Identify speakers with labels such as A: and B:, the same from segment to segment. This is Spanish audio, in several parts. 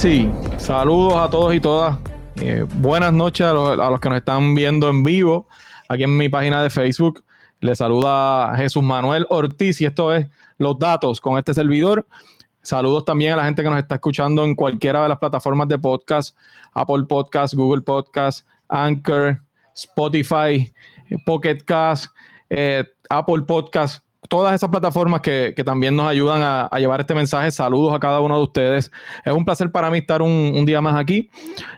A: Sí, saludos a todos y todas. Eh, buenas noches a los, que nos están viendo en vivo aquí en mi página de Facebook. Les saluda Jesús Manuel Ortiz y esto es Los Datos con este servidor. Saludos también a la gente que nos está escuchando en cualquiera de las plataformas de podcast, Apple Podcast, Google Podcast, Anchor, Spotify, Pocket Cast, eh, Apple Podcast todas esas plataformas que, también nos ayudan a, llevar este mensaje. Saludos a cada uno de ustedes. Es un placer para mí estar un, día más aquí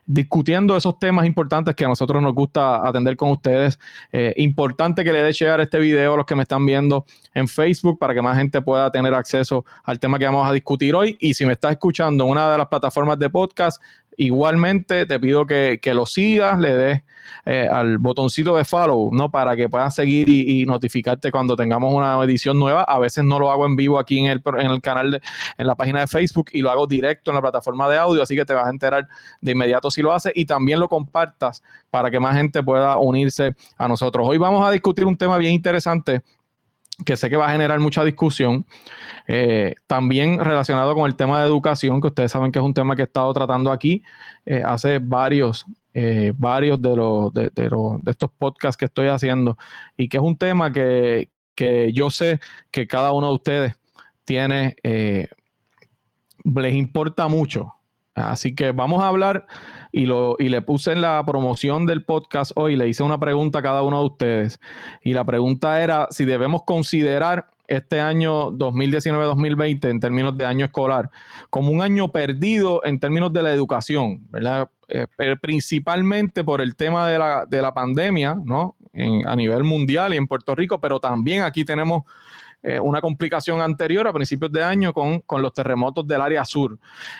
A: discutiendo esos temas importantes que a nosotros nos gusta atender con ustedes. Eh, importante que le dé share este video a los que me están viendo en Facebook para que más gente pueda tener acceso al tema que vamos a discutir hoy. Y si me estás escuchando en una de las plataformas de podcast, Igualmente te pido que, lo sigas, le des eh, al botoncito de follow, ¿no? Para que puedas seguir y, notificarte cuando tengamos una edición nueva. A veces no lo hago en vivo aquí en el, en el canal, de, en la página de Facebook y lo hago directo en la plataforma de audio, así que te vas a enterar de inmediato si lo haces y también lo compartas para que más gente pueda unirse a nosotros. Hoy vamos a discutir un tema bien interesante que sé que va a generar mucha discusión, eh, también relacionado con el tema de educación, que ustedes saben que es un tema que he estado tratando aquí eh, hace varios, eh, varios de, los, de, estos podcasts que estoy haciendo, y que es un tema que, que yo sé que cada uno de ustedes tiene, les importa mucho. Así que vamos a hablar y, lo, y le puse en la promoción del podcast hoy, le hice una pregunta a cada uno de ustedes. Y la pregunta era si debemos considerar este año 2019-2020 en términos de año escolar como un año perdido en términos de la educación. Eh, principalmente por el tema de la, de la pandemia, ¿no? a nivel mundial y en Puerto Rico, pero también aquí tenemos eh, una complicación anterior a principios de año con, los terremotos del área sur.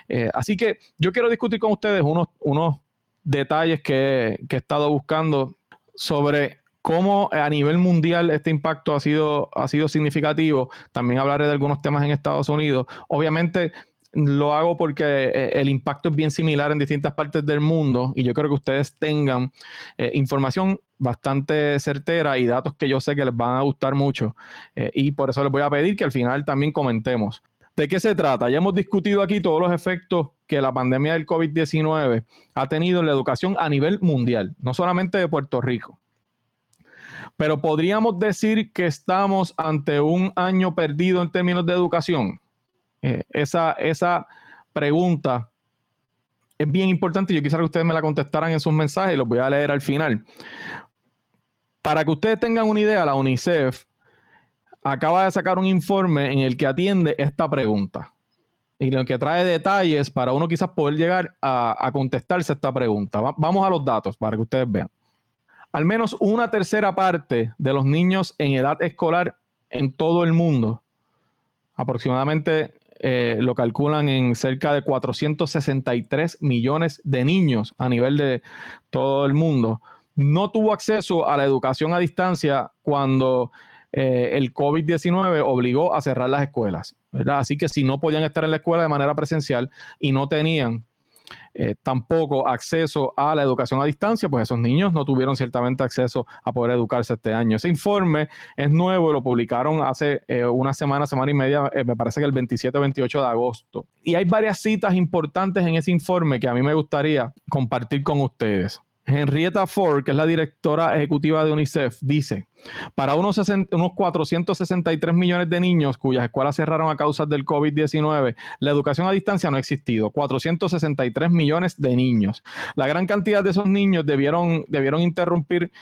A: Eh, así que yo quiero discutir con ustedes unos, unos detalles que, he estado buscando sobre cómo a nivel mundial este impacto ha sido, ha sido significativo. También hablaré de algunos temas en Estados Unidos. Obviamente lo hago porque eh, el impacto es bien similar en distintas partes del mundo y yo creo que ustedes tengan información bastante certera y datos que yo sé que les van a gustar mucho. Eh, y por eso les voy a pedir que al final también comentemos. ¿De qué se trata? Ya hemos discutido aquí todos los efectos que la pandemia del COVID-19 ha tenido en la educación a nivel mundial, no solamente de Puerto Rico. Pero podríamos decir que estamos ante un año perdido en términos de educación. Eh, esa, esa pregunta es bien importante yo quisiera que ustedes me la contestaran en sus mensajes y los voy a leer al final. Para que ustedes tengan una idea, la UNICEF acaba de sacar un informe en el que atiende esta pregunta y lo que trae detalles para uno quizás poder llegar a, contestarse esta pregunta. vamos a los datos para que ustedes vean. Al menos una tercera parte de los niños en edad escolar en todo el mundo, aproximadamente eh, lo calculan en cerca de 463 millones de niños a nivel de todo el mundo, no tuvo acceso a la educación a distancia cuando eh, el COVID-19 obligó a cerrar las escuelas. Así que si no podían estar en la escuela de manera presencial y no tenían eh, tampoco acceso a la educación a distancia, pues esos niños no tuvieron ciertamente acceso a poder educarse este año. Ese informe es nuevo lo publicaron hace eh, una semana, semana y media, me parece que el 27 o 28 de agosto. Y hay varias citas importantes en ese informe que a mí me gustaría compartir con ustedes. Henrietta Ford, que es la directora ejecutiva de UNICEF, dice, para unos, unos 463 millones de niños cuyas escuelas cerraron a causa del COVID-19, la educación a distancia no ha existido. 463 millones de niños. La gran cantidad de esos niños debieron, debieron interrumpir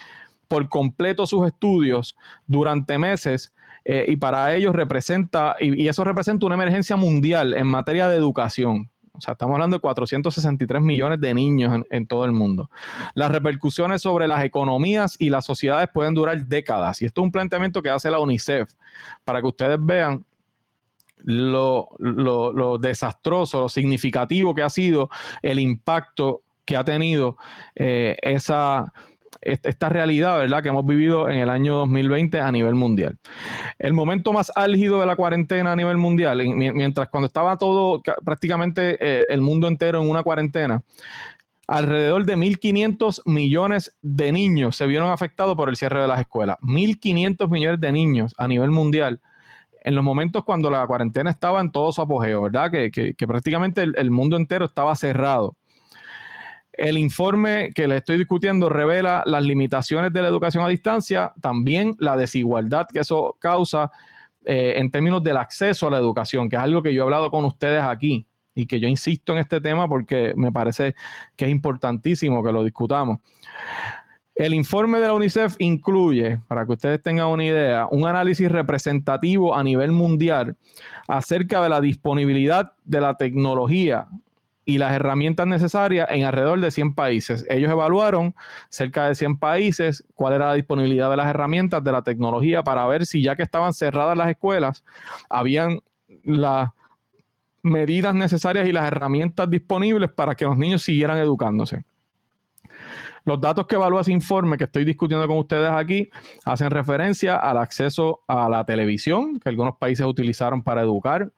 A: por completo sus estudios durante meses eh, y para ellos representa, y eso representa una emergencia mundial en materia de educación. O sea, estamos hablando de 463 millones de niños en, todo el mundo. Las repercusiones sobre las economías y las sociedades pueden durar décadas. Y esto es un planteamiento que hace la UNICEF para que ustedes vean lo, desastroso, lo significativo que ha sido el impacto que ha tenido eh, esa esta realidad, ¿verdad?, que hemos vivido en el año 2020 a nivel mundial. El momento más álgido de la cuarentena a nivel mundial, mientras cuando estaba todo, prácticamente eh, el mundo entero en una cuarentena, alrededor de 1.500 millones de niños se vieron afectados por el cierre de las escuelas. 1.500 millones de niños a nivel mundial en los momentos cuando la cuarentena estaba en todo su apogeo, ¿verdad? Que, prácticamente el, mundo entero estaba cerrado. El informe que le estoy discutiendo revela las limitaciones de la educación a distancia, también la desigualdad que eso causa eh, en términos del acceso a la educación, que es algo que yo he hablado con ustedes aquí y que yo insisto en este tema porque me parece que es importantísimo que lo discutamos. El informe de la UNICEF incluye, para que ustedes tengan una idea, un análisis representativo a nivel mundial acerca de la disponibilidad de la tecnología y las herramientas necesarias en alrededor de 100 países. Ellos evaluaron cerca de 100 países cuál era la disponibilidad de las herramientas de la tecnología para ver si ya que estaban cerradas las escuelas, habían las medidas necesarias y las herramientas disponibles para que los niños siguieran educándose. Los datos que evalúa ese informe que estoy discutiendo con ustedes aquí hacen referencia al acceso a la televisión, que algunos países utilizaron para educar,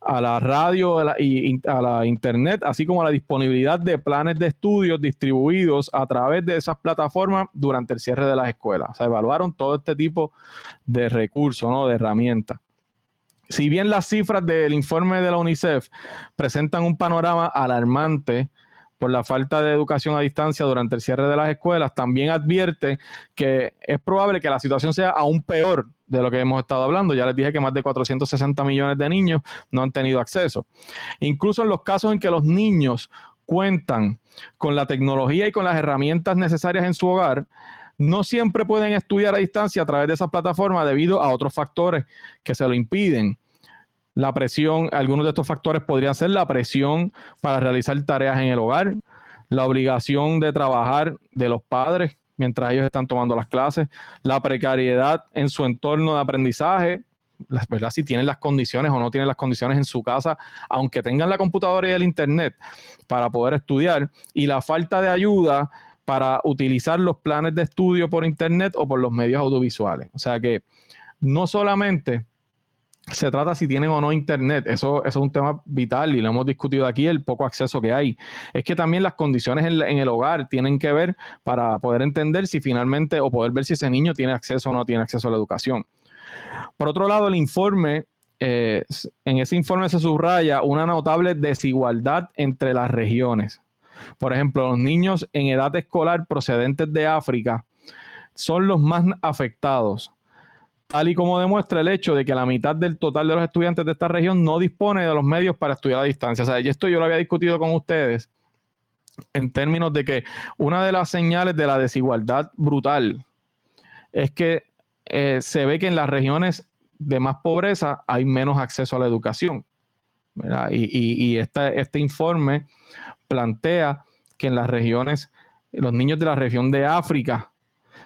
A: a la radio y a la internet, así como a la disponibilidad de planes de estudios distribuidos a través de esas plataformas durante el cierre de las escuelas. O sea, evaluaron todo este tipo de recursos, ¿no? de herramientas. Si bien las cifras del informe de la UNICEF presentan un panorama alarmante por la falta de educación a distancia durante el cierre de las escuelas, también advierte que es probable que la situación sea aún peor de lo que hemos estado hablando. Ya les dije que más de 460 millones de niños no han tenido acceso. Incluso en los casos en que los niños cuentan con la tecnología y con las herramientas necesarias en su hogar, no siempre pueden estudiar a distancia a través de esas plataformas debido a otros factores que se lo impiden la presión, algunos de estos factores podrían ser la presión para realizar tareas en el hogar, la obligación de trabajar de los padres mientras ellos están tomando las clases, la precariedad en su entorno de aprendizaje, ¿verdad? Si tienen las condiciones o no tienen las condiciones en su casa, aunque tengan la computadora y el internet para poder estudiar, y la falta de ayuda para utilizar los planes de estudio por internet o por los medios audiovisuales. O sea que no solamente se trata si tienen o no internet. Eso, es un tema vital y lo hemos discutido aquí, el poco acceso que hay. Es que también las condiciones en, el hogar tienen que ver para poder entender si finalmente o poder ver si ese niño tiene acceso o no tiene acceso a la educación. Por otro lado, el informe, eh, en ese informe se subraya una notable desigualdad entre las regiones. Por ejemplo, los niños en edad escolar procedentes de África son los más afectados tal y como demuestra el hecho de que la mitad del total de los estudiantes de esta región no dispone de los medios para estudiar a distancia. O sea, y esto yo lo había discutido con ustedes en términos de que una de las señales de la desigualdad brutal es que eh, se ve que en las regiones de más pobreza hay menos acceso a la educación. Y, este informe plantea que en las regiones, los niños de la región de África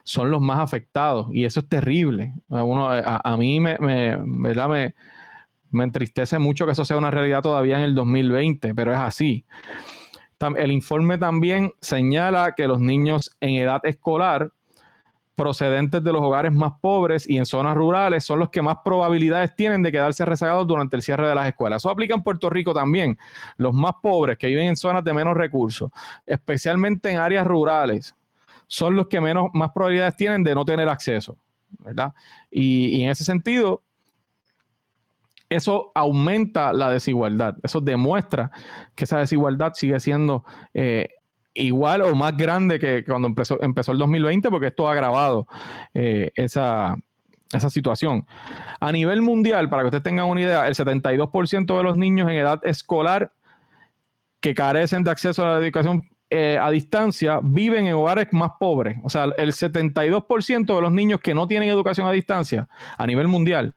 A: son los más afectados y eso es terrible. A, mí me, ¿verdad? me, me entristece mucho que eso sea una realidad todavía en el 2020, pero es así. El informe también señala que los niños en edad escolar procedentes de los hogares más pobres y en zonas rurales son los que más probabilidades tienen de quedarse rezagados durante el cierre de las escuelas. Eso aplica en Puerto Rico también. Los más pobres que viven en zonas de menos recursos, especialmente en áreas rurales, son los que menos, más probabilidades tienen de no tener acceso, ¿verdad? Y, en ese sentido, eso aumenta la desigualdad, eso demuestra que esa desigualdad sigue siendo eh, igual o más grande que cuando empezó, empezó el 2020, porque esto ha agravado eh, esa, esa situación. A nivel mundial, para que ustedes tengan una idea, el 72% de los niños en edad escolar que carecen de acceso a la educación eh, a distancia viven en hogares más pobres. O sea, el 72% de los niños que no tienen educación a distancia a nivel mundial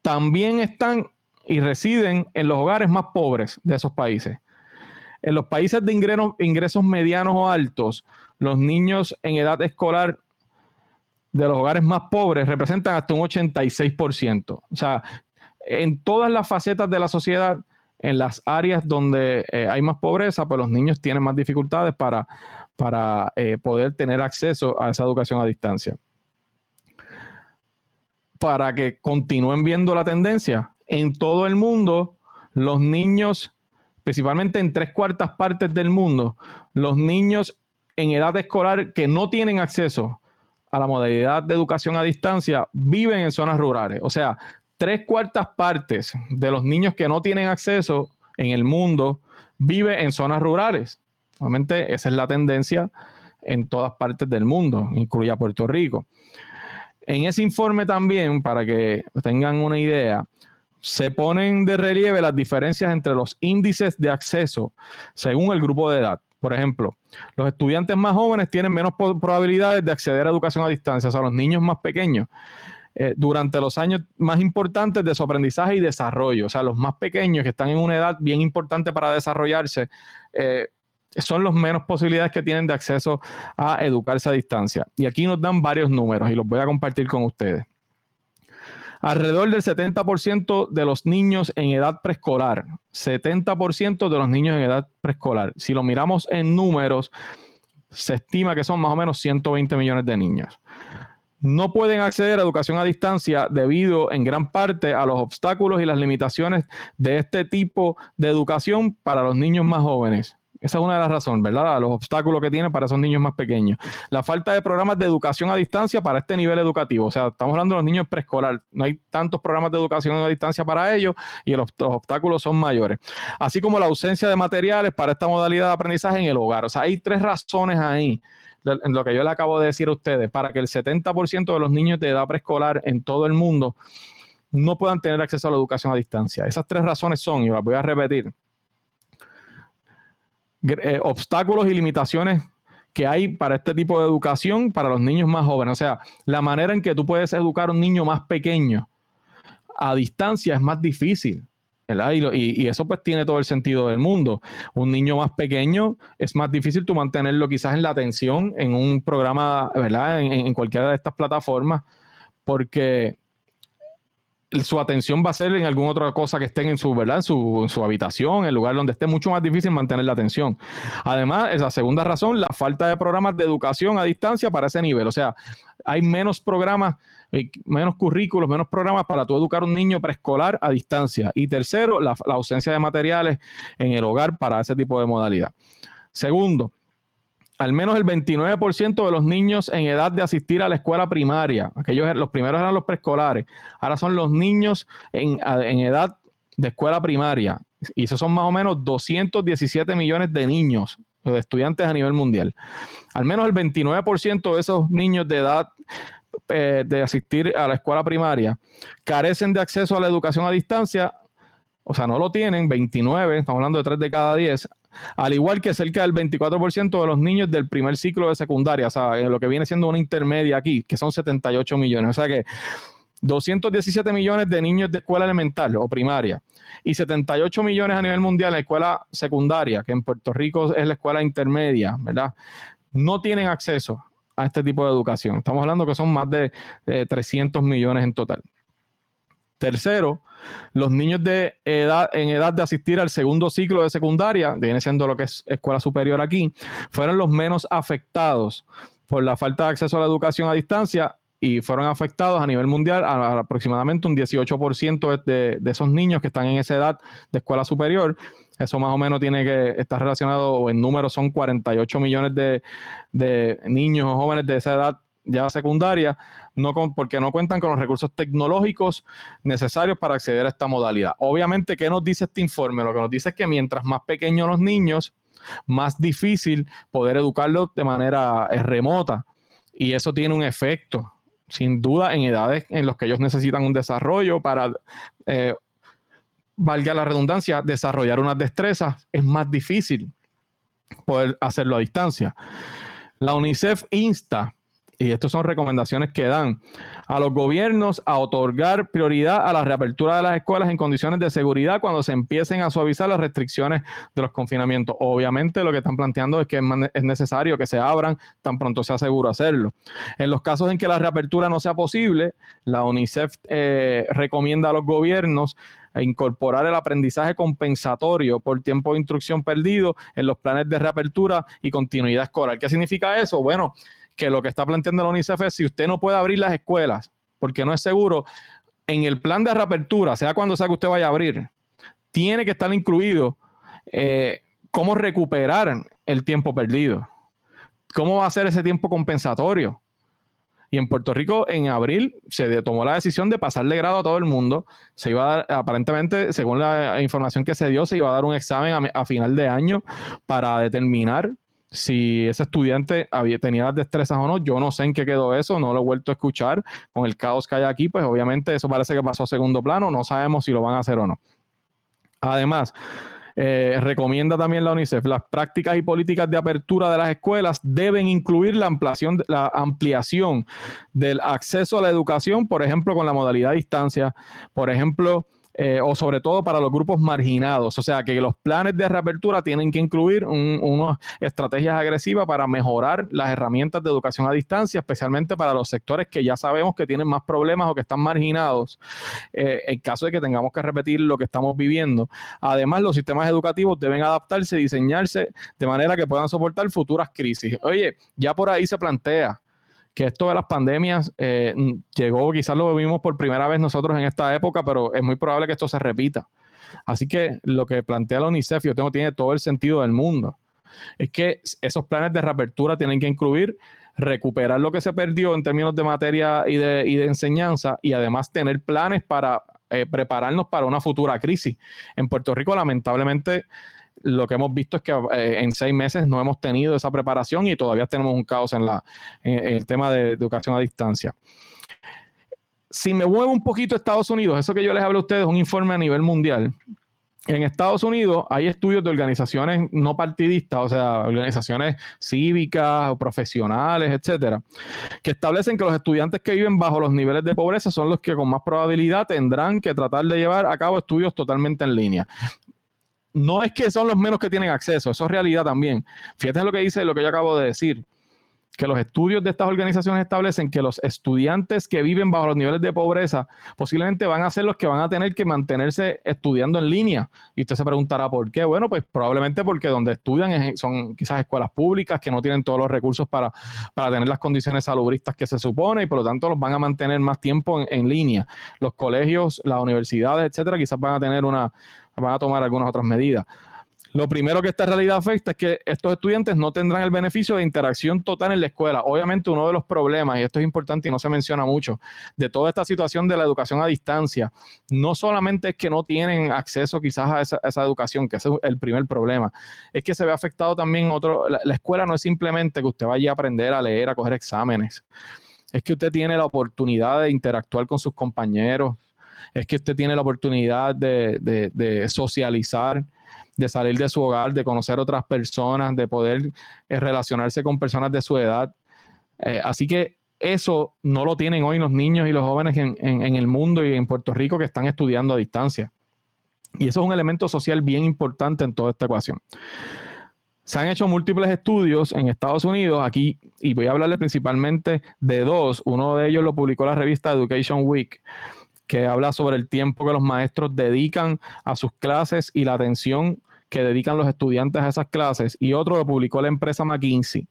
A: también están y residen en los hogares más pobres de esos países. En los países de ingresos, ingresos medianos o altos, los niños en edad escolar de los hogares más pobres representan hasta un 86%. O sea, en todas las facetas de la sociedad, en las áreas donde eh, hay más pobreza, pues los niños tienen más dificultades para, para eh, poder tener acceso a esa educación a distancia. Para que continúen viendo la tendencia, en todo el mundo, los niños, principalmente en tres cuartas partes del mundo, los niños en edad escolar que no tienen acceso a la modalidad de educación a distancia viven en zonas rurales. O sea, tres cuartas partes de los niños que no tienen acceso en el mundo vive en zonas rurales. Obviamente esa es la tendencia en todas partes del mundo, incluya Puerto Rico. En ese informe también, para que tengan una idea, se ponen de relieve las diferencias entre los índices de acceso según el grupo de edad. Por ejemplo, los estudiantes más jóvenes tienen menos probabilidades de acceder a educación a distancia, o sea, los niños más pequeños, eh, durante los años más importantes de su aprendizaje y desarrollo, o sea, los más pequeños que están en una edad bien importante para desarrollarse, eh, son los menos posibilidades que tienen de acceso a educarse a distancia. Y aquí nos dan varios números y los voy a compartir con ustedes. Alrededor del 70% de los niños en edad preescolar, 70% de los niños en edad preescolar. Si lo miramos en números, se estima que son más o menos 120 millones de niños. No pueden acceder a educación a distancia debido en gran parte a los obstáculos y las limitaciones de este tipo de educación para los niños más jóvenes. Esa es una de las razones, ¿verdad? Los obstáculos que tienen para esos niños más pequeños. La falta de programas de educación a distancia para este nivel educativo. O sea, estamos hablando de los niños preescolar. No hay tantos programas de educación a distancia para ellos y los, obstáculos son mayores. Así como la ausencia de materiales para esta modalidad de aprendizaje en el hogar. O sea, hay tres razones ahí lo que yo le acabo de decir a ustedes, para que el 70% de los niños de edad preescolar en todo el mundo no puedan tener acceso a la educación a distancia. Esas tres razones son, y las voy a repetir, eh, obstáculos y limitaciones que hay para este tipo de educación para los niños más jóvenes. O sea, la manera en que tú puedes educar a un niño más pequeño a distancia es más difícil. Y, eso pues tiene todo el sentido del mundo. Un niño más pequeño es más difícil tú mantenerlo quizás en la atención en un programa, ¿verdad? en cualquiera de estas plataformas, porque su atención va a ser en alguna otra cosa que estén en su, ¿verdad? En su, habitación, en el lugar donde esté mucho más difícil mantener la atención. Además, esa segunda razón, la falta de programas de educación a distancia para ese nivel. O sea, hay menos programas, menos currículos, menos programas para tú educar a un niño preescolar a distancia. Y tercero, la ausencia de materiales en el hogar para ese tipo de modalidad. Segundo, al menos el 29% de los niños en edad de asistir a la escuela primaria, aquellos, los primeros eran los preescolares, ahora son los niños en, edad de escuela primaria. Y esos son más o menos 217 millones de niños, de estudiantes a nivel mundial. Al menos el 29% de esos niños de edad eh, de asistir a la escuela primaria carecen de acceso a la educación a distancia, o sea, no lo tienen, 29, estamos hablando de 3 de cada 10, al igual que cerca del 24% de los niños del primer ciclo de secundaria, o sea, lo que viene siendo una intermedia aquí, que son 78 millones. O sea que 217 millones de niños de escuela elemental o primaria y 78 millones a nivel mundial en la escuela secundaria, que en Puerto Rico es la escuela intermedia, ¿verdad? No tienen acceso a este tipo de educación. Estamos hablando que son más de 300 millones en total. Tercero, los niños de edad, en edad de asistir al segundo ciclo de secundaria, viene siendo lo que es escuela superior aquí, fueron los menos afectados por la falta de acceso a la educación a distancia y fueron afectados a nivel mundial a, aproximadamente un 18% de, de, esos niños que están en esa edad de escuela superior. Eso más o menos tiene que estar relacionado, en números son 48 millones de, de niños o jóvenes de esa edad ya secundaria, no porque no cuentan con los recursos tecnológicos necesarios para acceder a esta modalidad. Obviamente, ¿qué nos dice este informe? Lo que nos dice es que mientras más pequeños los niños, más difícil poder educarlos de manera eh, remota. Y eso tiene un efecto, sin duda, en edades en las que ellos necesitan un desarrollo para, eh, valga la redundancia, desarrollar unas destrezas, es más difícil poder hacerlo a distancia. La UNICEF insta y estas son recomendaciones que dan a los gobiernos a otorgar prioridad a la reapertura de las escuelas en condiciones de seguridad cuando se empiecen a suavizar las restricciones de los confinamientos. Obviamente lo que están planteando es que es necesario que se abran tan pronto sea seguro hacerlo. En los casos en que la reapertura no sea posible, la UNICEF eh, recomienda a los gobiernos incorporar el aprendizaje compensatorio por tiempo de instrucción perdido en los planes de reapertura y continuidad escolar. ¿Qué significa eso? Bueno, que lo que está planteando la UNICEF es si usted no puede abrir las escuelas porque no es seguro, en el plan de reapertura, sea cuando sea que usted vaya a abrir, tiene que estar incluido eh, cómo recuperar el tiempo perdido. ¿Cómo va a ser ese tiempo compensatorio? Y en Puerto Rico, en abril, se tomó la decisión de pasarle grado a todo el mundo. Se iba a dar, aparentemente, según la información que se dio, se iba a dar un examen a, final de año para determinar si ese estudiante había, tenía las destrezas o no. Yo no sé en qué quedó eso, no lo he vuelto a escuchar. Con el caos que hay aquí, pues obviamente eso parece que pasó a segundo plano. No sabemos si lo van a hacer o no. Además, eh, recomienda también la UNICEF, las prácticas y políticas de apertura de las escuelas deben incluir la ampliación, la ampliación del acceso a la educación, por ejemplo, con la modalidad a distancia, por ejemplo, eh, o sobre todo para los grupos marginados. O sea que los planes de reapertura tienen que incluir unas estrategias agresivas para mejorar las herramientas de educación a distancia, especialmente para los sectores que ya sabemos que tienen más problemas o que están marginados, eh, en caso de que tengamos que repetir lo que estamos viviendo. Además, los sistemas educativos deben adaptarse y diseñarse de manera que puedan soportar futuras crisis. Oye, ya por ahí se plantea que esto de las pandemias eh, llegó, quizás lo vimos por primera vez nosotros en esta época, pero es muy probable que esto se repita. Así que lo que plantea la UNICEF, yo tengo, tiene todo el sentido del mundo. Es que esos planes de reapertura tienen que incluir recuperar lo que se perdió en términos de materia y de, y de enseñanza y además tener planes para eh, prepararnos para una futura crisis. En Puerto Rico, lamentablemente, lo que hemos visto es que eh, en seis meses no hemos tenido esa preparación y todavía tenemos un caos en, la, el tema de educación a distancia. Si me muevo un poquito a Estados Unidos, eso que yo les hablo a ustedes es un informe a nivel mundial. En Estados Unidos hay estudios de organizaciones no partidistas, o sea, organizaciones cívicas o profesionales, etcétera, que establecen que los estudiantes que viven bajo los niveles de pobreza son los que con más probabilidad tendrán que tratar de llevar a cabo estudios totalmente en línea no es que son los menos que tienen acceso, eso es realidad también. Fíjate lo que dice, lo que yo acabo de decir, que los estudios de estas organizaciones establecen que los estudiantes que viven bajo los niveles de pobreza posiblemente van a ser los que van a tener que mantenerse estudiando en línea. Y usted se preguntará por qué. Bueno, pues probablemente porque donde estudian son quizás escuelas públicas que no tienen todos los recursos para, para tener las condiciones salubristas que se supone y por lo tanto los van a mantener más tiempo en, en línea. Los colegios, las universidades, etcétera, quizás van a tener una van a tomar algunas otras medidas. Lo primero que esta realidad afecta es que estos estudiantes no tendrán el beneficio de interacción total en la escuela. Obviamente uno de los problemas, y esto es importante y no se menciona mucho, de toda esta situación de la educación a distancia, no solamente es que no tienen acceso quizás a esa, educación, que ese es el primer problema, es que se ve afectado también otro, la, la escuela no es simplemente que usted vaya a aprender a leer, a coger exámenes, es que usted tiene la oportunidad de interactuar con sus compañeros, es que usted tiene la oportunidad de, socializar, de salir de su hogar, de conocer otras personas, de poder eh, relacionarse con personas de su edad. Eh, así que eso no lo tienen hoy los niños y los jóvenes en, en, el mundo y en Puerto Rico que están estudiando a distancia. Y eso es un elemento social bien importante en toda esta ecuación. Se han hecho múltiples estudios en Estados Unidos aquí, y voy a hablarle principalmente de dos. Uno de ellos lo publicó la revista Education Week, que habla sobre el tiempo que los maestros dedican a sus clases y la atención que dedican los estudiantes a esas clases, y otro lo publicó la empresa McKinsey.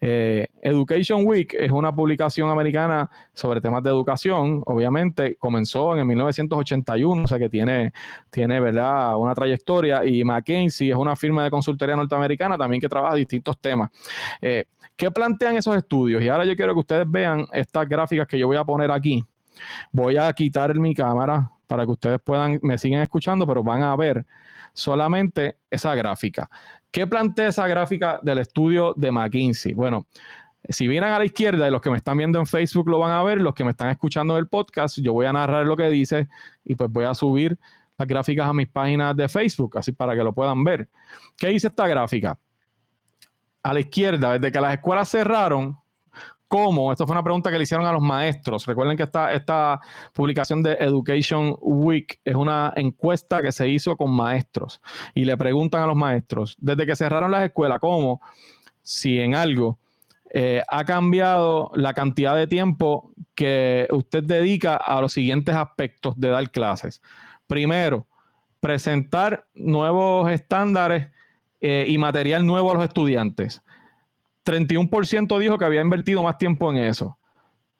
A: Eh, education Week es una publicación americana sobre temas de educación, obviamente comenzó en el 1981, o sea que tiene, tiene ¿verdad? una trayectoria, y McKinsey es una firma de consultoría norteamericana también que trabaja distintos temas. Eh, ¿Qué plantean esos estudios? Y ahora yo quiero que ustedes vean estas gráficas que yo voy a poner aquí. Voy a quitar mi cámara para que ustedes puedan, me siguen escuchando, pero van a ver solamente esa gráfica. ¿Qué plantea esa gráfica del estudio de McKinsey? Bueno, si vienen a la izquierda y los que me están viendo en Facebook lo van a ver, los que me están escuchando en el podcast, yo voy a narrar lo que dice y pues voy a subir las gráficas a mis páginas de Facebook, así para que lo puedan ver. ¿Qué dice esta gráfica? A la izquierda, desde que las escuelas cerraron, cómo, esto fue una pregunta que le hicieron a los maestros. Recuerden que esta, esta publicación de Education Week es una encuesta que se hizo con maestros y le preguntan a los maestros, desde que cerraron las escuelas, cómo, si en algo eh, ha cambiado la cantidad de tiempo que usted dedica a los siguientes aspectos de dar clases. Primero, presentar nuevos estándares eh, y material nuevo a los estudiantes. 31% dijo que había invertido más tiempo en eso.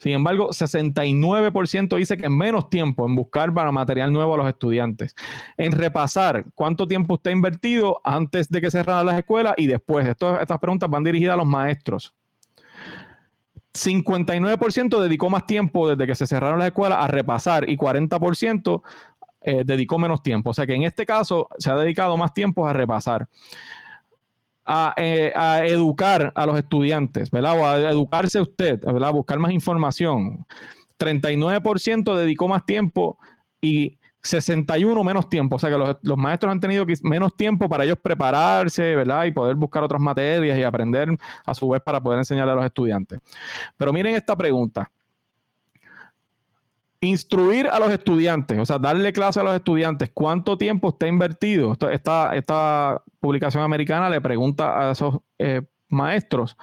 A: Sin embargo, 69% dice que menos tiempo en buscar para material nuevo a los estudiantes. En repasar cuánto tiempo usted ha invertido antes de que cerraran las escuelas y después. estas preguntas van dirigidas a los maestros. 59% dedicó más tiempo desde que se cerraron las escuelas a repasar y 40% eh, dedicó menos tiempo. O sea que en este caso se ha dedicado más tiempo a repasar. A, eh, a, educar a los estudiantes, ¿verdad? O a educarse usted, ¿verdad? A buscar más información. 39% dedicó más tiempo y 61 menos tiempo, o sea que los, maestros han tenido menos tiempo para ellos prepararse, ¿verdad? Y poder buscar otras materias y aprender a su vez para poder enseñarle a los estudiantes. Pero miren esta pregunta. Instruir a los estudiantes, o sea, darle clase a los estudiantes, ¿cuánto tiempo está invertido? Esta, esta publicación americana le pregunta a esos eh, maestros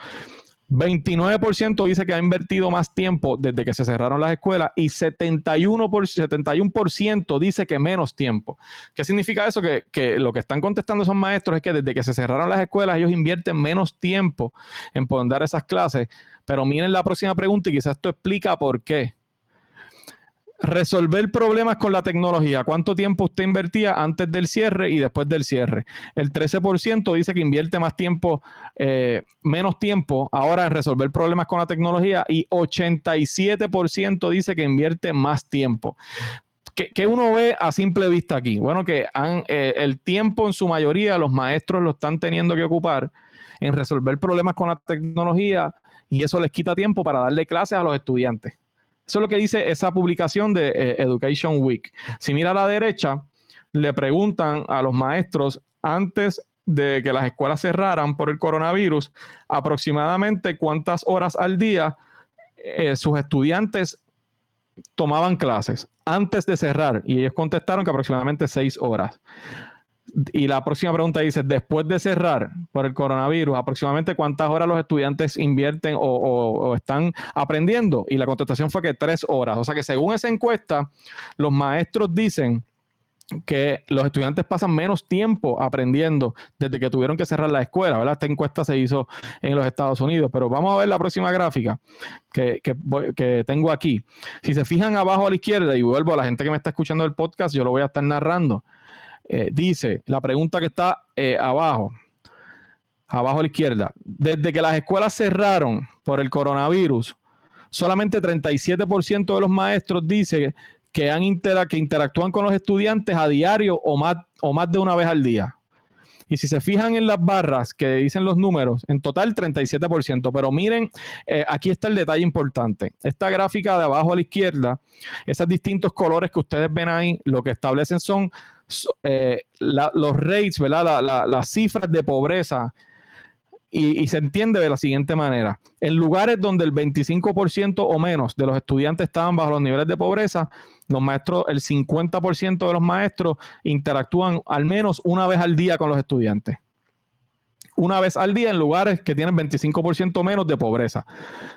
A: 29% dice que ha invertido más tiempo desde que se cerraron las escuelas y 71%, por, 71 dice que menos tiempo. ¿Qué significa eso? Que, que, lo que están contestando esos maestros es que desde que se cerraron las escuelas ellos invierten menos tiempo en poder dar esas clases. Pero miren la próxima pregunta y quizás esto explica por qué. Resolver problemas con la tecnología. ¿Cuánto tiempo usted invertía antes del cierre y después del cierre? El 13% dice que invierte más tiempo, eh, menos tiempo ahora en resolver problemas con la tecnología y 87% dice que invierte más tiempo. ¿Qué, uno ve a simple vista aquí? Bueno, que eh, el tiempo en su mayoría los maestros lo están teniendo que ocupar en resolver problemas con la tecnología y eso les quita tiempo para darle clases a los estudiantes. Eso es lo que dice esa publicación de eh, Education Week. Si mira a la derecha, le preguntan a los maestros antes de que las escuelas cerraran por el coronavirus, aproximadamente cuántas horas al día eh, sus estudiantes tomaban clases antes de cerrar. Y ellos contestaron que aproximadamente seis horas. Y la próxima pregunta dice, después de cerrar por el coronavirus, aproximadamente cuántas horas los estudiantes invierten o, están aprendiendo. Y la contestación fue que tres horas. O sea que según esa encuesta, los maestros dicen que los estudiantes pasan menos tiempo aprendiendo desde que tuvieron que cerrar la escuela. Esta encuesta se hizo en los Estados Unidos, pero vamos a ver la próxima gráfica que, que, tengo aquí. Si se fijan abajo a la izquierda, y vuelvo a la gente que me está escuchando el podcast, yo lo voy a estar narrando. Eh, dice la pregunta que está eh, abajo, abajo a la izquierda, desde que las escuelas cerraron por el coronavirus, solamente 37% de los maestros dice que, han que interactúan con los estudiantes a diario o más, o más de una vez al día. Y si se fijan en las barras que dicen los números, en total 37%. Pero miren, eh, aquí está el detalle importante. Esta gráfica de abajo a la izquierda, esos distintos colores que ustedes ven ahí, lo que establecen son eh, los rates, ¿verdad? las cifras de pobreza. Y, se entiende de la siguiente manera. En lugares donde el 25% o menos de los estudiantes estaban bajo los niveles de pobreza, los maestros, el 50% de los maestros interactúan al menos una vez al día con los estudiantes una vez al día en lugares que tienen 25% menos de pobreza.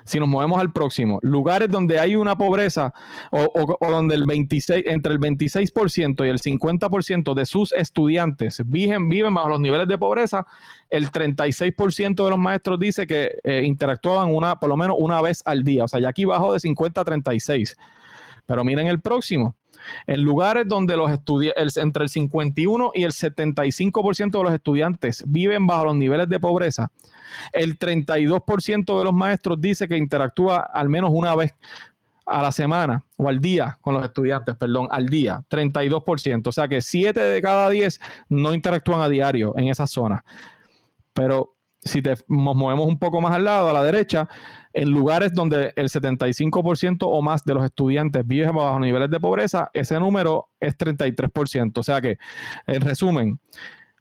A: Si nos movemos al próximo, lugares donde hay una pobreza o, donde el 26, entre el 26% y el 50% de sus estudiantes viven, viven bajo los niveles de pobreza, el 36% de los maestros dice que eh, interactúan una, por lo menos una vez al día. O sea, ya aquí bajo de 50 a 36. Pero miren el próximo. En lugares donde los estudiantes, entre el 51 y el 75% de los estudiantes viven bajo los niveles de pobreza, el 32% de los maestros dice que interactúa al menos una vez a la semana o al día con los estudiantes, perdón, al día, 32%. O sea que 7 de cada 10 no interactúan a diario en esa zona. Pero si te, nos movemos un poco más al lado, a la derecha, en lugares donde el 75% o más de los estudiantes viven bajo niveles de pobreza, ese número es 33%. O sea que, en resumen,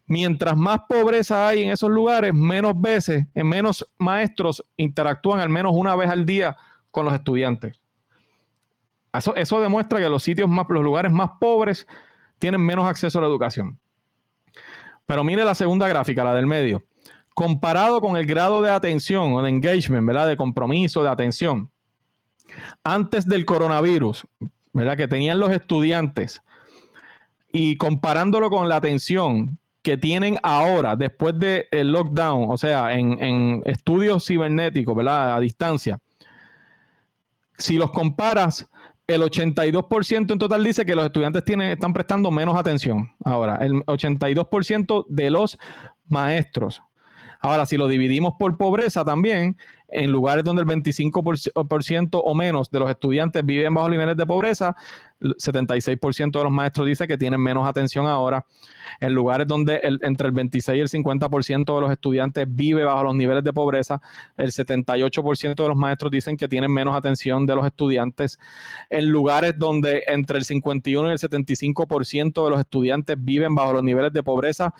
A: mientras más pobreza hay en esos lugares, menos veces, en menos maestros interactúan al menos una vez al día con los estudiantes. Eso, eso demuestra que los sitios más, los lugares más pobres tienen menos acceso a la educación. Pero mire la segunda gráfica, la del medio comparado con el grado de atención o de engagement, ¿verdad? De compromiso, de atención. Antes del coronavirus, ¿verdad? Que tenían los estudiantes y comparándolo con la atención que tienen ahora, después del lockdown, o sea, en, estudios cibernéticos, ¿verdad? A distancia. Si los comparas, el 82% en total dice que los estudiantes tienen, están prestando menos atención. Ahora, el 82% de los maestros Ahora, si lo dividimos por pobreza también, en lugares donde el 25% o menos de los estudiantes viven bajo niveles de pobreza, 76% de los maestros dice que tienen menos atención ahora. En lugares donde entre el 26 y el 50% de los estudiantes vive bajo los niveles de pobreza, el 78% de los maestros dicen que tienen menos atención de los estudiantes. En lugares donde entre el 51 y el 75% de los estudiantes viven bajo los niveles de pobreza,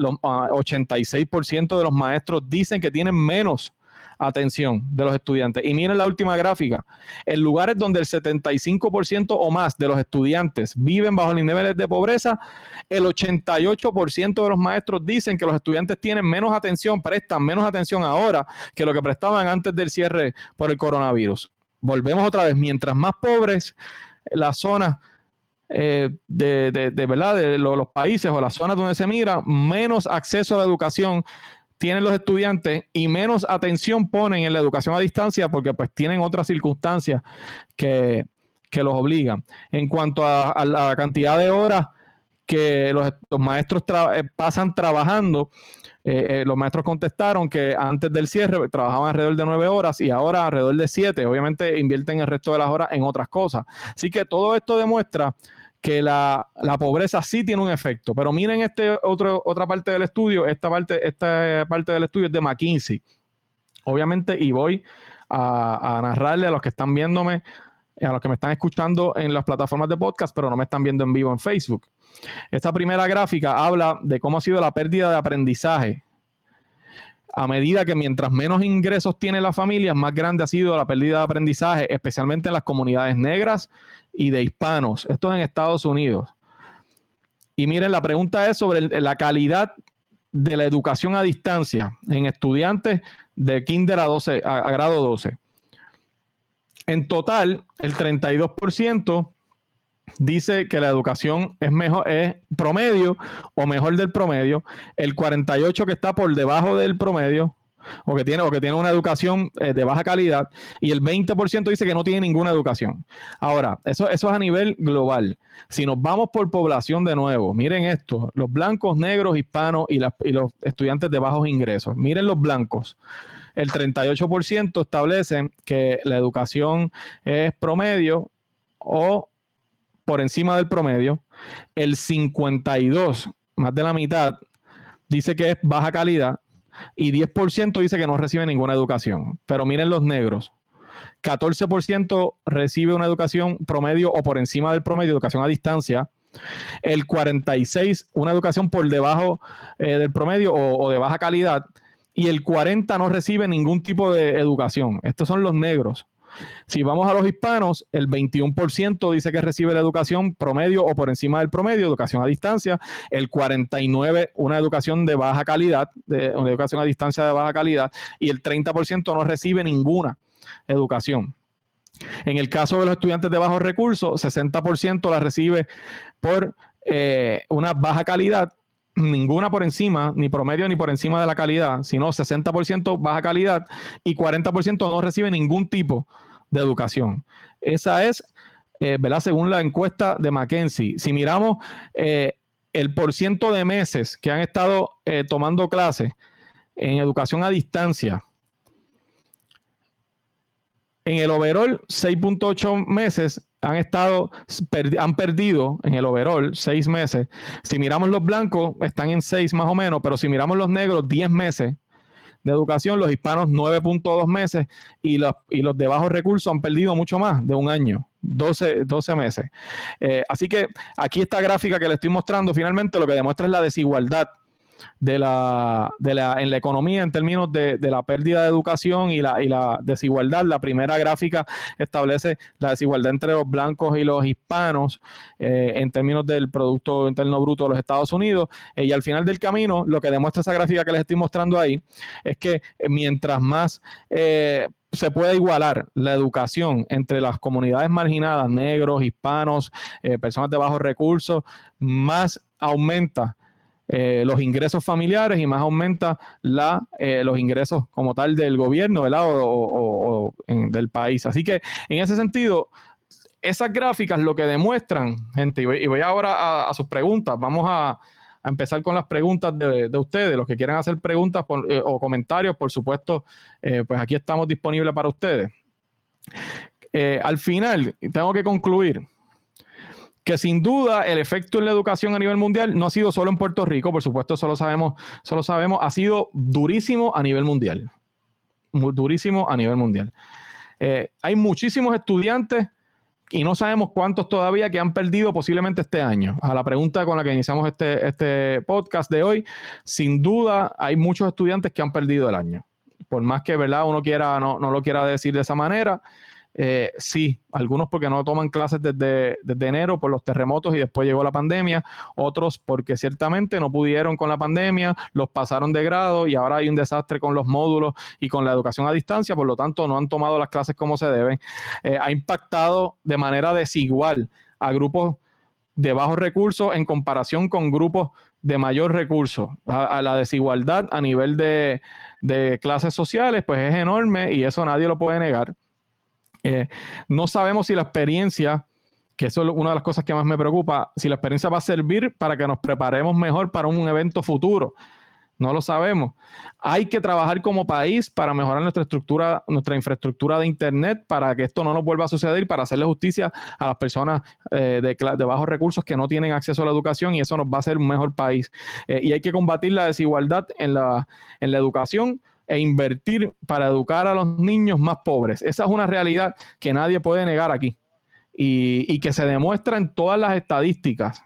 A: los 86% ah, de los maestros dicen que tienen menos atención de los estudiantes. Y miren la última gráfica. En lugares donde el 75% o más de los estudiantes viven bajo los niveles de pobreza, el 88% de los maestros dicen que los estudiantes tienen menos atención, prestan menos atención ahora que lo que prestaban antes del cierre por el coronavirus. Volvemos otra vez, mientras más pobres las zonas eh, de, verdad de los países o las zonas donde se mira, menos acceso a la educación tienen los estudiantes y menos atención ponen en la educación a distancia porque pues tienen otras circunstancias que, los obligan. En cuanto a, la cantidad de horas que los, maestros eh, pasan trabajando, eh, eh, los maestros contestaron que antes del cierre trabajaban alrededor de nueve horas y ahora alrededor de siete. Obviamente invierten el resto de las horas en otras cosas. Así que todo esto demuestra que la, pobreza sí tiene un efecto. Pero miren este otro, otra parte del estudio, esta parte, esta parte del estudio es de McKinsey. Obviamente, y voy a narrarle a los que están viéndome, a los que me están escuchando en las plataformas de podcast, pero no me están viendo en vivo en Facebook. Esta primera gráfica habla de cómo ha sido la pérdida de aprendizaje a medida que mientras menos ingresos tiene la familia, más grande ha sido la pérdida de aprendizaje, especialmente en las comunidades negras y de hispanos. Esto es en Estados Unidos. Y miren, la pregunta es sobre la calidad de la educación a distancia en estudiantes de kinder a, 12, a grado 12. En total, el 32% dice que la educación es mejor, es promedio o mejor del promedio, el 48 que está por debajo del promedio o que tiene, o que tiene una educación eh, de baja calidad y el 20% dice que no tiene ninguna educación. Ahora, eso, eso es a nivel global. Si nos vamos por población de nuevo, miren esto, los blancos, negros, hispanos y, y los estudiantes de bajos ingresos. Miren los blancos el 38% establecen que la educación es promedio o por encima del promedio. El 52, más de la mitad, dice que es baja calidad y 10% dice que no recibe ninguna educación. Pero miren los negros. 14% recibe una educación promedio o por encima del promedio, educación a distancia. El 46, una educación por debajo eh, del promedio o, o de baja calidad. Y el 40 no recibe ningún tipo de educación. Estos son los negros. Si vamos a los hispanos, el 21% dice que recibe la educación promedio o por encima del promedio, educación a distancia, el 49% una educación de baja calidad, de, una educación a distancia de baja calidad, y el 30% no recibe ninguna educación. En el caso de los estudiantes de bajos recursos, 60% la recibe por eh, una baja calidad ninguna por encima, ni promedio ni por encima de la calidad, sino 60% baja calidad y 40% no recibe ningún tipo de educación. Esa es, eh, ¿verdad? Según la encuesta de McKenzie. Si miramos eh, el porciento de meses que han estado eh, tomando clases en educación a distancia, en el overall, 6.8 meses han estado, han perdido en el overall seis meses. Si miramos los blancos, están en seis más o menos, pero si miramos los negros, 10 meses de educación, los hispanos 9.2 meses y los, y los de bajos recursos han perdido mucho más de un año, 12, 12 meses. Eh, así que aquí esta gráfica que le estoy mostrando finalmente lo que demuestra es la desigualdad de la, de la, en la economía en términos de, la pérdida de educación y la, y la desigualdad. La primera gráfica establece la desigualdad entre los blancos y los hispanos eh, en términos del Producto Interno Bruto de los Estados Unidos. Eh, y al final del camino, lo que demuestra esa gráfica que les estoy mostrando ahí es que eh, mientras más se puede igualar la educación entre las comunidades marginadas, negros, hispanos, personas de bajos recursos, más aumenta eh, los ingresos familiares y más aumenta la, eh, los ingresos como tal del gobierno ¿verdad? o, del país. Así que en ese sentido, esas gráficas lo que demuestran, gente, y voy, ahora a, sus preguntas, vamos a, empezar con las preguntas de, ustedes. Los que quieran hacer preguntas eh, o comentarios, por supuesto, pues aquí estamos disponibles para ustedes. al final, tengo que concluir que sin duda el efecto en la educación a nivel mundial no ha sido solo en Puerto Rico, por supuesto, solo sabemos, solo sabemos, ha sido durísimo a nivel mundial. durísimo a nivel mundial. hay muchísimos estudiantes y no sabemos cuántos todavía que han perdido posiblemente este año. A la pregunta con la que iniciamos este, este podcast de hoy, sin duda hay muchos estudiantes que han perdido el año. Por más que ¿verdad? uno quiera, no, no lo quiera decir de esa manera, eh, sí, algunos porque no toman clases desde, enero por los terremotos y después llegó la pandemia, otros porque ciertamente no pudieron con la pandemia, los pasaron de grado y ahora hay un desastre con los módulos y con la educación a distancia, por lo tanto no han tomado las clases como se deben. Eh, ha impactado de manera desigual a grupos de bajos recursos en comparación con grupos de mayor recurso. A, la desigualdad a nivel de, de clases sociales, pues es enorme y eso nadie lo puede negar. Eh, no sabemos si la experiencia, que eso es una de las cosas que más me preocupa, si la experiencia va a servir para que nos preparemos mejor para un evento futuro. No lo sabemos. Hay que trabajar como país para mejorar nuestra estructura, nuestra infraestructura de Internet para que esto no nos vuelva a suceder para hacerle justicia a las personas eh, de, bajos recursos que no tienen acceso a la educación y eso nos va a hacer un mejor país. Eh, y hay que combatir la desigualdad en la educación e invertir para educar a los niños más pobres. Esa es una realidad que nadie puede negar aquí y, que se demuestra en todas las estadísticas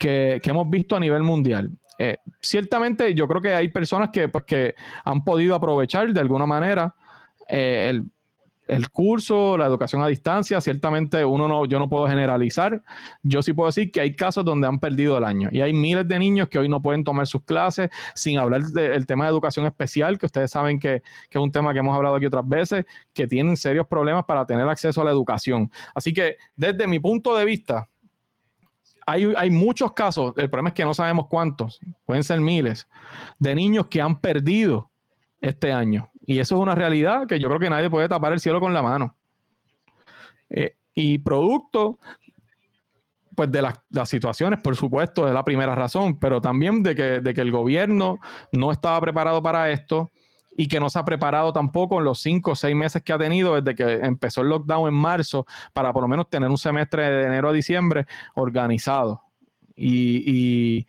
A: que, hemos visto a nivel mundial. Eh, ciertamente yo creo que hay personas que, pues, que han podido aprovechar de alguna manera eh, el, el curso, la educación a distancia, ciertamente uno no, yo no puedo generalizar. Yo sí puedo decir que hay casos donde han perdido el año y hay miles de niños que hoy no pueden tomar sus clases, sin hablar del tema de educación especial, que ustedes saben que, es un tema que hemos hablado aquí otras veces, que tienen serios problemas para tener acceso a la educación. Así que desde mi punto de vista, hay, hay muchos casos, el problema es que no sabemos cuántos, pueden ser miles, de niños que han perdido este año. Y eso es una realidad que yo creo que nadie puede tapar el cielo con la mano. Eh, y producto, pues de las, situaciones, por supuesto, es la primera razón, pero también de que, de que el gobierno no estaba preparado para esto y que no se ha preparado tampoco en los cinco o seis meses que ha tenido desde que empezó el lockdown en marzo para por lo menos tener un semestre de enero a diciembre organizado. y,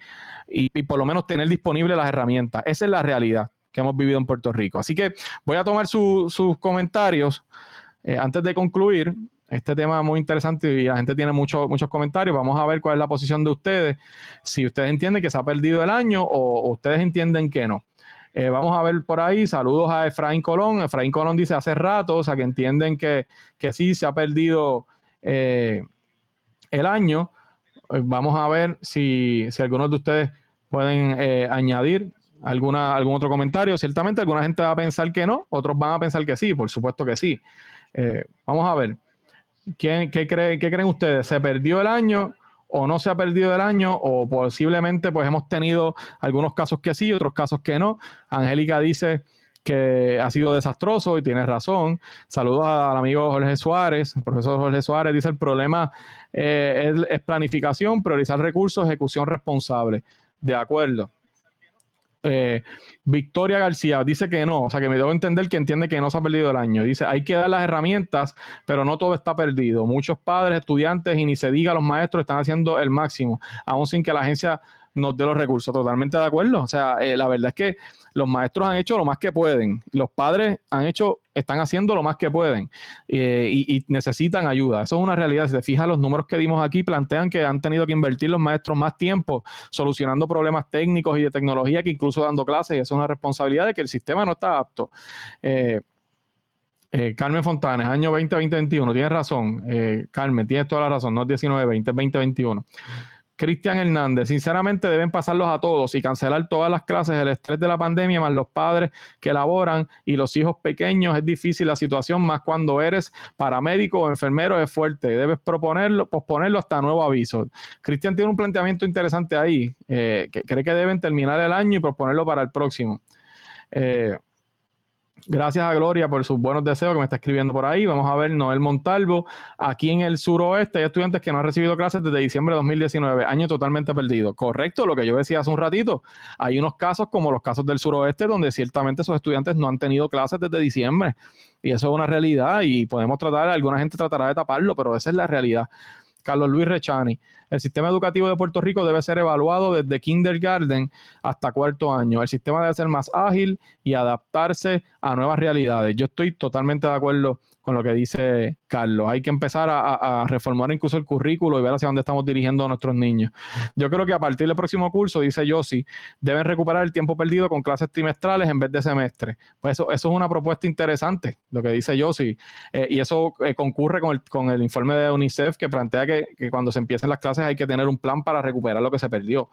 A: y por lo menos tener disponibles las herramientas. Esa es la realidad que hemos vivido en Puerto Rico. Así que voy a tomar sus comentarios eh, antes de concluir. Este tema es muy interesante y la gente tiene muchos muchos comentarios. Vamos a ver cuál es la posición de ustedes. Si ustedes entienden que se ha perdido el año o, ustedes entienden que no. Eh, vamos a ver por ahí. Saludos a Efraín Colón. Efraín Colón dice hace rato, o sea, que entienden que, que sí se ha perdido eh, el año. Vamos a ver si, si algunos de ustedes pueden añadir alguna, algún otro comentario. Ciertamente alguna gente va a pensar que no, otros van a pensar que sí, por supuesto que sí. Eh, vamos a ver. ¿Quién, qué, cree, ¿Qué creen ustedes? ¿Se perdió el año o no se ha perdido el año? O posiblemente pues hemos tenido algunos casos que sí, otros casos que no. Angélica dice que ha sido desastroso y tiene razón. Saludos al amigo Jorge Suárez. Profesor Jorge Suárez dice el problema eh, es planificación, priorizar recursos, ejecución responsable. De acuerdo. Eh, Victoria García dice que no, o sea que me debo entender que entiende que no se ha perdido el año. Dice, hay que dar las herramientas, pero no todo está perdido. Muchos padres, estudiantes y ni se diga los maestros están haciendo el máximo, aún sin que la agencia nos dé los recursos. Totalmente de acuerdo. O sea, eh, la verdad es que los maestros han hecho lo más que pueden. Los padres han hecho, están haciendo lo más que pueden eh, y, necesitan ayuda. Eso es una realidad. Si te fijas, los números que dimos aquí plantean que han tenido que invertir los maestros más tiempo solucionando problemas técnicos y de tecnología que incluso dando clases. Y eso es una responsabilidad de que el sistema no está apto. Eh, Carmen Fontanes, año 2021, tienes razón. Carmen, tienes toda la razón, no es 1920, es 2021. Cristian Hernández, sinceramente deben pasarlos a todos y cancelar todas las clases, el estrés de la pandemia, más los padres que laboran y los hijos pequeños. Es difícil la situación, más cuando eres paramédico o enfermero es fuerte. Debes proponerlo, posponerlo hasta nuevo aviso. Cristian tiene un planteamiento interesante ahí, eh, que cree que deben terminar el año y proponerlo para el próximo. Eh, Gracias a Gloria por sus buenos deseos que me está escribiendo por ahí. Vamos a ver Noel Montalvo. Aquí en el suroeste hay estudiantes que no han recibido clases desde diciembre de 2019, año totalmente perdido. Correcto, lo que yo decía hace un ratito. Hay unos casos como los casos del suroeste donde ciertamente esos estudiantes no han tenido clases desde diciembre. Y eso es una realidad y podemos tratar, alguna gente tratará de taparlo, pero esa es la realidad. Carlos Luis Rechani. El sistema educativo de Puerto Rico debe ser evaluado desde kindergarten hasta cuarto año. El sistema debe ser más ágil y adaptarse a nuevas realidades. Yo estoy totalmente de acuerdo con lo que dice Carlos. Hay que empezar a, reformar incluso el currículo y ver hacia dónde estamos dirigiendo a nuestros niños. Yo creo que a partir del próximo curso, dice Yossi, deben recuperar el tiempo perdido con clases trimestrales en vez de semestre. Pues eso, eso es una propuesta interesante, lo que dice Yossi. Eh, y eso eh, concurre con el, con el, informe de UNICEF que plantea que, que cuando se empiecen las clases hay que tener un plan para recuperar lo que se perdió.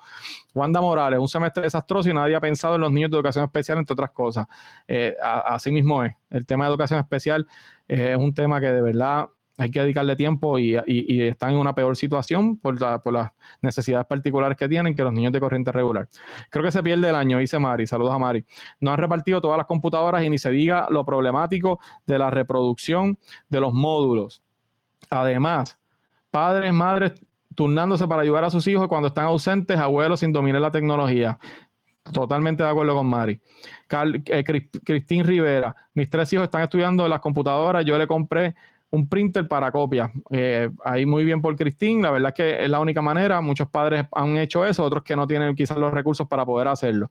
A: Wanda Morales, un semestre desastroso y nadie ha pensado en los niños de educación especial, entre otras cosas. Eh, así mismo es. El tema de educación especial es un tema que de verdad hay que dedicarle tiempo y, están en una peor situación por, las necesidades particulares que tienen que los niños de corriente regular. Creo que se pierde el año, dice Mari. Saludos a Mari. No han repartido todas las computadoras y ni se diga lo problemático de la reproducción de los módulos. Además, padres, madres turnándose para ayudar a sus hijos cuando están ausentes, abuelos sin dominar la tecnología. Totalmente de acuerdo con Mari. Eh, Cristín Rivera, mis tres hijos están estudiando las computadoras, yo le compré un printer para copia. Eh, ahí muy bien por Cristín, la verdad es que es la única manera, muchos padres han hecho eso, otros que no tienen quizás los recursos para poder hacerlo.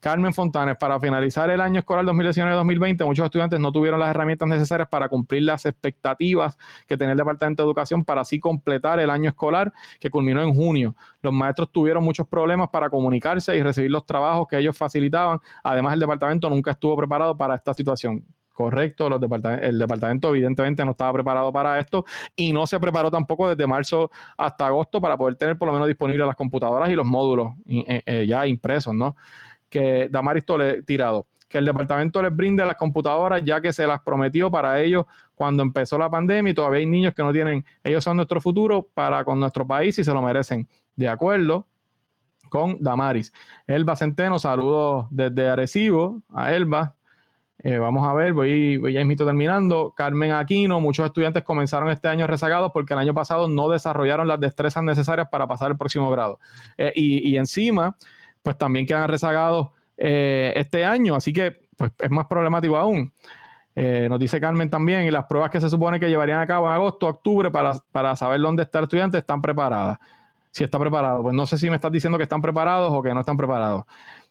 A: Carmen Fontanes, para finalizar el año escolar 2019-2020, muchos estudiantes no tuvieron las herramientas necesarias para cumplir las expectativas que tenía el Departamento de Educación para así completar el año escolar que culminó en junio. Los maestros tuvieron muchos problemas para comunicarse y recibir los trabajos que ellos facilitaban. Además, el departamento nunca estuvo preparado para esta situación. Correcto, el departamento evidentemente no estaba preparado para esto y no se preparó tampoco desde marzo hasta agosto para poder tener por lo menos disponibles las computadoras y los módulos eh, eh, ya impresos, ¿no? Que Damaris Tole tirado, que el departamento les brinde las computadoras ya que se las prometió para ellos cuando empezó la pandemia y todavía hay niños que no tienen, ellos son nuestro futuro para con nuestro país y se lo merecen. De acuerdo con Damaris. Elba Centeno, saludos desde Arecibo a Elba. Eh, vamos a ver, voy, voy ya invito terminando. Carmen Aquino, muchos estudiantes comenzaron este año rezagados porque el año pasado no desarrollaron las destrezas necesarias para pasar el próximo grado. Eh, y, encima, pues también quedan rezagados eh, este año, así que pues, es más problemático aún. nos dice Carmen también, y las pruebas que se supone que llevarían a cabo en agosto, octubre, para, para saber dónde está el estudiante, están preparadas. Si está preparado, pues no sé si me estás diciendo que están preparados o que no están preparados.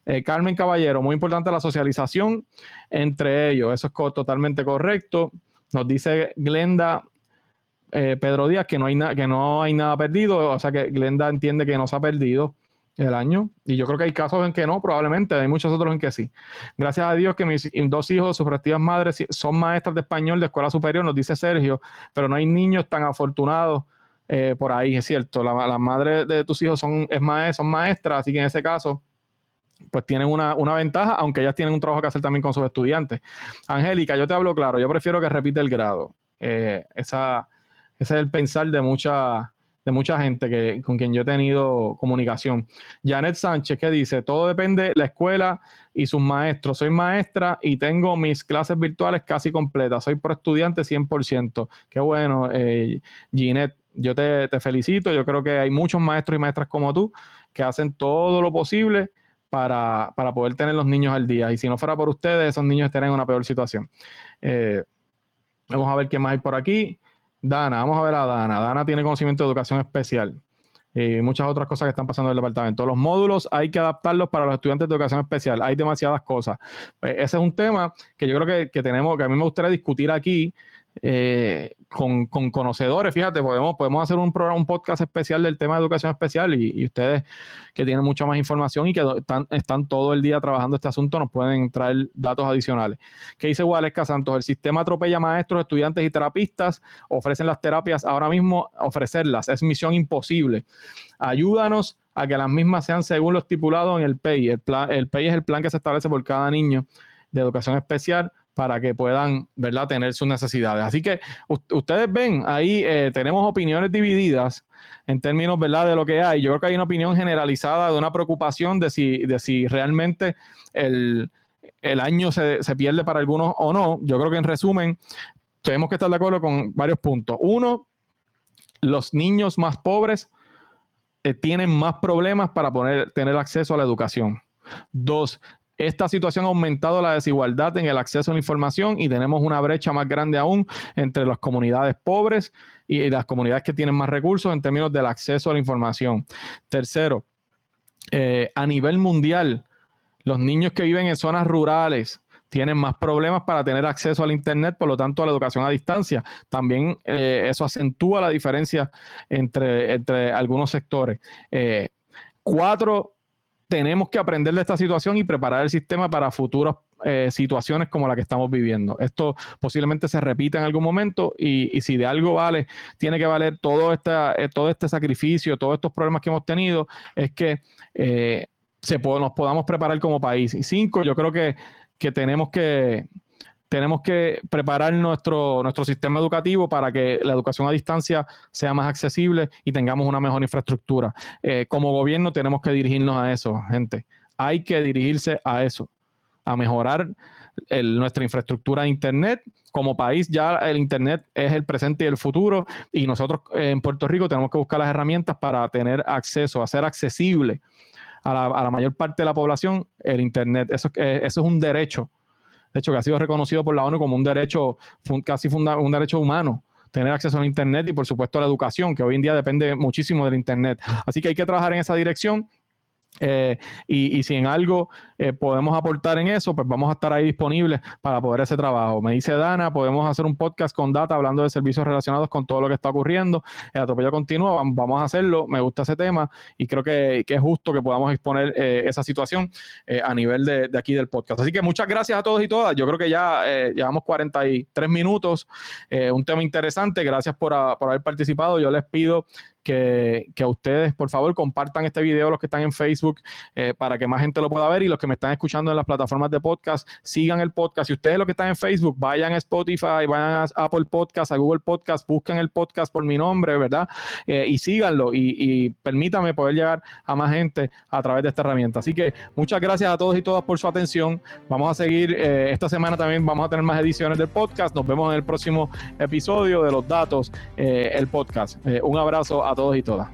A: Eh, Carmen Caballero, muy importante la socialización entre ellos, eso es totalmente correcto. Nos dice Glenda eh, Pedro Díaz que no, hay que no hay nada perdido, o sea que Glenda entiende que no se ha perdido el año. Y yo creo que hay casos en que no, probablemente, hay muchos otros en que sí. Gracias a Dios que mis dos hijos, sus respectivas madres, son maestras de español de escuela superior, nos dice Sergio, pero no hay niños tan afortunados eh, por ahí, es cierto. Las la madres de tus hijos son, es son maestras, así que en ese caso pues tienen una, ventaja, aunque ellas tienen un trabajo que hacer también con sus estudiantes. Angélica, yo te hablo claro, yo prefiero que repite el grado. Eh, esa, ese es el pensar de mucha, de mucha gente que, con quien yo he tenido comunicación. Janet Sánchez, que dice, todo depende de la escuela y sus maestros. Soy maestra y tengo mis clases virtuales casi completas. Soy por estudiante 100%. Qué bueno, eh, Ginette, yo te, te felicito. Yo creo que hay muchos maestros y maestras como tú que hacen todo lo posible para, poder tener los niños al día. Y si no fuera por ustedes, esos niños estarían en una peor situación. Eh, vamos a ver qué más hay por aquí. Dana, vamos a ver a Dana. Dana tiene conocimiento de educación especial y muchas otras cosas que están pasando en el departamento. Los módulos hay que adaptarlos para los estudiantes de educación especial. Hay demasiadas cosas. Pues ese es un tema que yo creo que, que tenemos, que a mí me gustaría discutir aquí eh, con, conocedores. Fíjate, podemos, podemos hacer un programa, un podcast especial del tema de educación especial y, ustedes que tienen mucha más información y que están, están, todo el día trabajando este asunto nos pueden traer datos adicionales. ¿Qué dice Gualesca Santos? El sistema atropella maestros, estudiantes y terapistas, ofrecen las terapias ahora mismo, ofrecerlas es misión imposible. Ayúdanos a que las mismas sean según lo estipulado en el PEI. El, el PEI es el plan que se establece por cada niño de educación especial para que puedan, ¿verdad?, tener sus necesidades. Así que ustedes ven, ahí eh, tenemos opiniones divididas en términos, ¿verdad?, de lo que hay. Yo creo que hay una opinión generalizada de una preocupación de si, de si realmente el, el año se, se pierde para algunos o no. Yo creo que en resumen, tenemos que estar de acuerdo con varios puntos. Uno, los niños más pobres eh, tienen más problemas para poner, tener acceso a la educación. Dos, esta situación ha aumentado la desigualdad en el acceso a la información y tenemos una brecha más grande aún entre las comunidades pobres y las comunidades que tienen más recursos en términos del acceso a la información. Tercero, eh, a nivel mundial, los niños que viven en zonas rurales, tienen más problemas para tener acceso al Internet, por lo tanto a la educación a distancia. También eh, eso acentúa la diferencia entre, entre algunos sectores. Eh, cuatro, tenemos que aprender de esta situación y preparar el sistema para futuras eh, situaciones como la que estamos viviendo. Esto posiblemente se repita en algún momento y, si de algo vale, tiene que valer todo, esta, todo este sacrificio, todos estos problemas que hemos tenido, es que se nos podamos preparar como país. Y cinco, yo creo que que tenemos que, tenemos que preparar nuestro, nuestro sistema educativo para que la educación a distancia sea más accesible y tengamos una mejor infraestructura. Eh, como gobierno tenemos que dirigirnos a eso, gente. Hay que dirigirse a eso, a mejorar nuestra infraestructura de Internet. Como país ya el Internet es el presente y el futuro y nosotros en Puerto Rico tenemos que buscar las herramientas para tener acceso, a ser accesible a la, mayor parte de la población el Internet. Eso, eso es un derecho, de hecho, que ha sido reconocido por la ONU como un derecho, casi un derecho humano tener acceso al Internet y por supuesto a la educación, que hoy en día depende muchísimo del Internet. Así que hay que trabajar en esa dirección eh, y, si en algo eh, podemos aportar en eso, pues vamos a estar ahí disponibles para poder ese trabajo. Me dice Dana, podemos hacer un podcast con data hablando de servicios relacionados con todo lo que está ocurriendo. El atropello continuo, vamos a hacerlo. Me gusta ese tema y creo que, es justo que podamos exponer eh, esa situación a nivel de, aquí del podcast. Así que muchas gracias a todos y todas. Yo creo que ya llevamos 43 minutos. un tema interesante. Gracias por, por haber participado. Yo les pido que, que, ustedes, por favor, compartan este video, los que están en Facebook, eh, para que más gente lo pueda ver y los que me están escuchando en las plataformas de podcast, sigan el podcast. Si ustedes los que están en Facebook, vayan a Spotify, vayan a Apple Podcast, a Google Podcast, busquen el podcast por mi nombre, ¿verdad? Eh, y síganlo y, y permítame poder llegar a más gente a través de esta herramienta. Así que muchas gracias a todos y todas por su atención. Vamos a seguir, eh, esta semana también vamos a tener más ediciones del podcast. Nos vemos en el próximo episodio de los datos, el podcast. un abrazo a todos y todas.